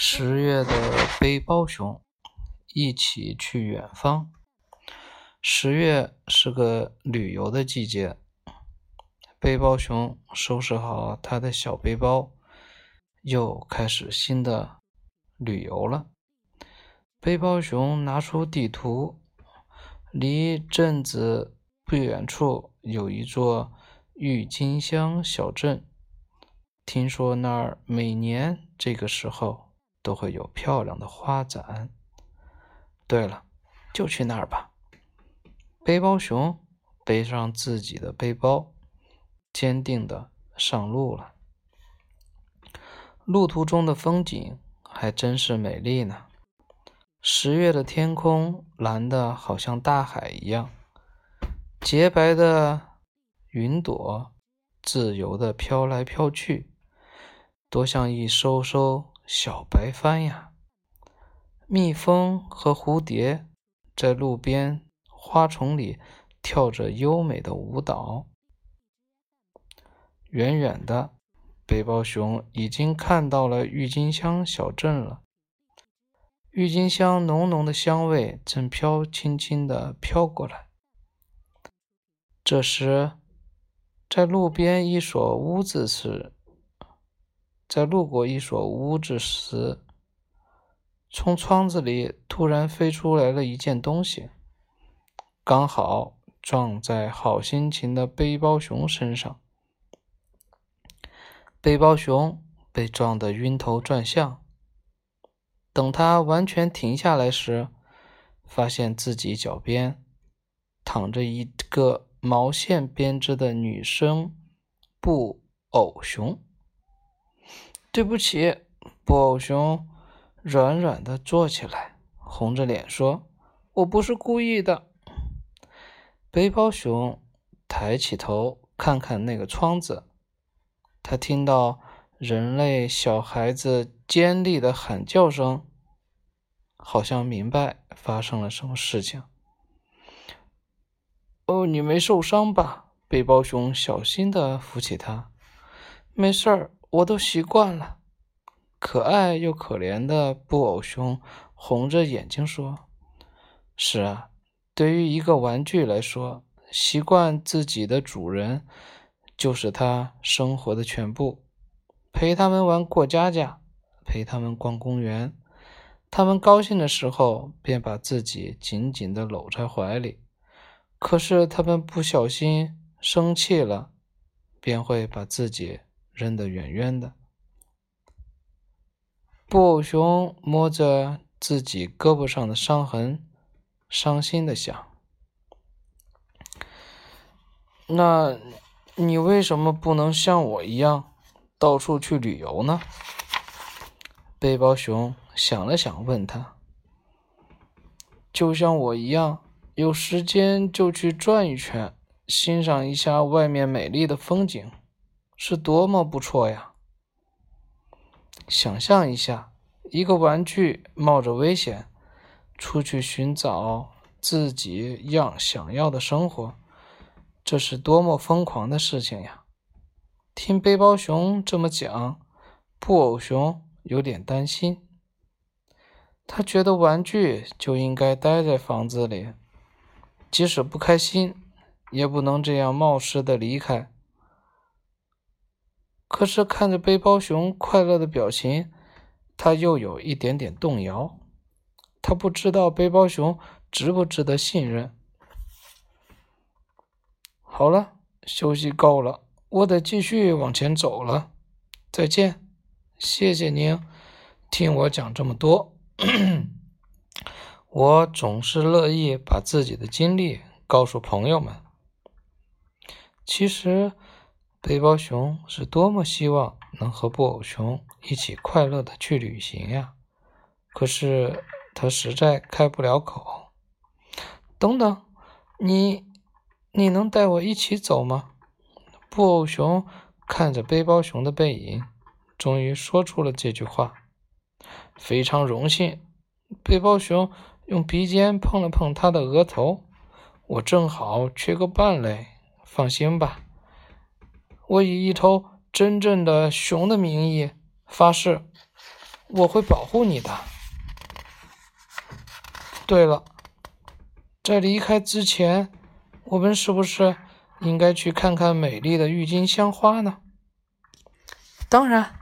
十月的背包熊一起去远方。十月是个旅游的季节，背包熊收拾好他的小背包，又开始新的旅游了。背包熊拿出地图，离镇子不远处有一座郁金香小镇，听说那儿每年这个时候。都会有漂亮的花展。对了，就去那儿吧。背包熊背上自己的背包，坚定的上路了。路途中的风景还真是美丽呢。十月的天空蓝的好像大海一样，洁白的云朵自由的飘来飘去，多像一艘艘。小白帆呀，蜜蜂和蝴蝶在路边花丛里跳着优美的舞蹈。远远的，背包熊已经看到了郁金香小镇了。郁金香浓浓的香味正飘轻轻地飘过来。这时，在路边一所屋子时。在路过一所屋子时，从窗子里突然飞出来了一件东西，刚好撞在好心情的背包熊身上。背包熊被撞得晕头转向。等他完全停下来时，发现自己脚边躺着一个毛线编织的女生布偶熊。对不起，布偶熊软软的坐起来，红着脸说：“我不是故意的。”背包熊抬起头看看那个窗子，他听到人类小孩子尖利的喊叫声，好像明白发生了什么事情。哦，你没受伤吧？背包熊小心的扶起他，没事儿。我都习惯了。可爱又可怜的布偶熊红着眼睛说：“是啊，对于一个玩具来说，习惯自己的主人就是他生活的全部。陪他们玩过家家，陪他们逛公园，他们高兴的时候便把自己紧紧地搂在怀里。可是他们不小心生气了，便会把自己。”扔得远远的。布偶熊摸着自己胳膊上的伤痕，伤心的想：“那，你为什么不能像我一样，到处去旅游呢？”背包熊想了想，问他：“就像我一样，有时间就去转一圈，欣赏一下外面美丽的风景。”是多么不错呀！想象一下，一个玩具冒着危险出去寻找自己要想要的生活，这是多么疯狂的事情呀！听背包熊这么讲，布偶熊有点担心。他觉得玩具就应该待在房子里，即使不开心，也不能这样冒失的离开。可是看着背包熊快乐的表情，他又有一点点动摇。他不知道背包熊值不值得信任。好了，休息够了，我得继续往前走了。再见，谢谢您听我讲这么多。我总是乐意把自己的经历告诉朋友们。其实。背包熊是多么希望能和布偶熊一起快乐的去旅行呀！可是他实在开不了口。等等，你，你能带我一起走吗？布偶熊看着背包熊的背影，终于说出了这句话。非常荣幸。背包熊用鼻尖碰了碰他的额头。我正好缺个伴嘞，放心吧。我以一头真正的熊的名义发誓，我会保护你的。对了，在离开之前，我们是不是应该去看看美丽的郁金香花呢？当然。